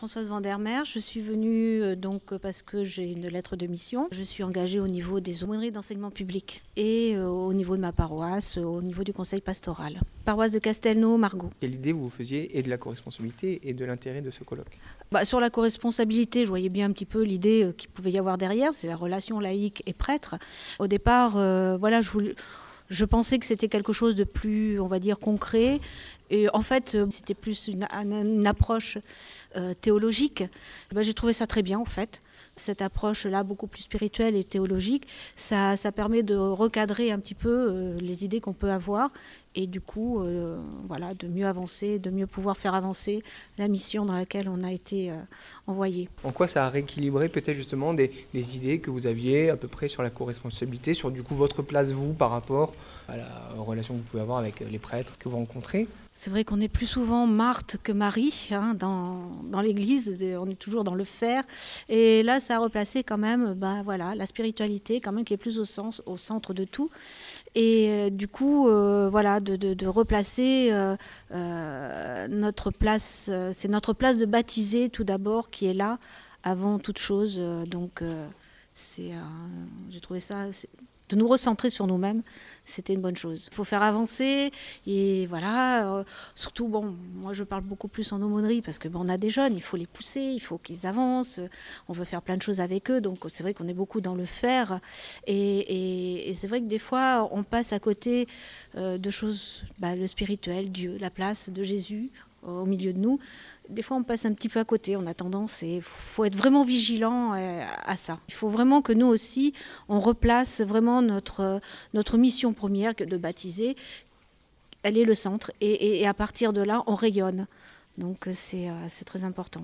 Françoise Vandermeer. Je suis venue euh, donc parce que j'ai une lettre de mission. Je suis engagée au niveau des aumôneries d'enseignement public et euh, au niveau de ma paroisse, au niveau du conseil pastoral. Paroisse de Castelnau, Margot. Quelle idée vous faisiez et de la co-responsabilité et de l'intérêt de ce colloque? Bah, Sur la co-responsabilité, je voyais bien un petit peu l'idée euh, qu'il pouvait y avoir derrière, c'est la relation laïque et prêtre. Au départ, voilà, je voulais je pensais que c'était quelque chose de plus, on va dire, concret. Et en fait, euh, c'était plus une, approche euh, théologique. Eh ben, j'ai trouvé ça très bien, en fait. Cette approche-là, beaucoup plus spirituelle et théologique, ça, ça permet de recadrer un petit peu euh, les idées qu'on peut avoir et du coup, voilà, de mieux avancer, de mieux pouvoir faire avancer la mission dans laquelle on a été envoyé. En quoi ça a rééquilibré peut-être justement des, des, idées que vous aviez à peu près sur la co-responsabilité, sur du coup votre place vous par rapport à la relation que vous pouvez avoir avec les prêtres que vous rencontrez? C'est vrai qu'on est plus souvent Marthe que Marie hein, dans, dans l'Église, on est toujours dans le faire. Et là, ça a replacé quand même bah, voilà, la spiritualité, quand même, qui est plus au, sens, au centre de tout. Et euh, du coup, euh, voilà, de, de, replacer euh, notre place, c'est notre place de baptiser tout d'abord qui est là avant toute chose. donc, c'est, j'ai trouvé ça de nous recentrer sur nous-mêmes, c'était une bonne chose. Il faut faire avancer et voilà. Euh, surtout, bon, moi je parle beaucoup plus en aumônerie parce que bon, on a des jeunes, il faut les pousser, il faut qu'ils avancent. On veut faire plein de choses avec eux, donc c'est vrai qu'on est beaucoup dans le faire. Et, c'est vrai que des fois, on passe à côté euh, de choses, bah, le spirituel, Dieu, la place de Jésus au milieu de nous. Des fois, on passe un petit peu à côté, on a tendance, et il faut être vraiment vigilant euh, à ça. Il faut vraiment que nous aussi, on replace vraiment notre, notre mission première de baptiser. Elle est le centre, et, et à partir de là, on rayonne. Donc, c'est très important.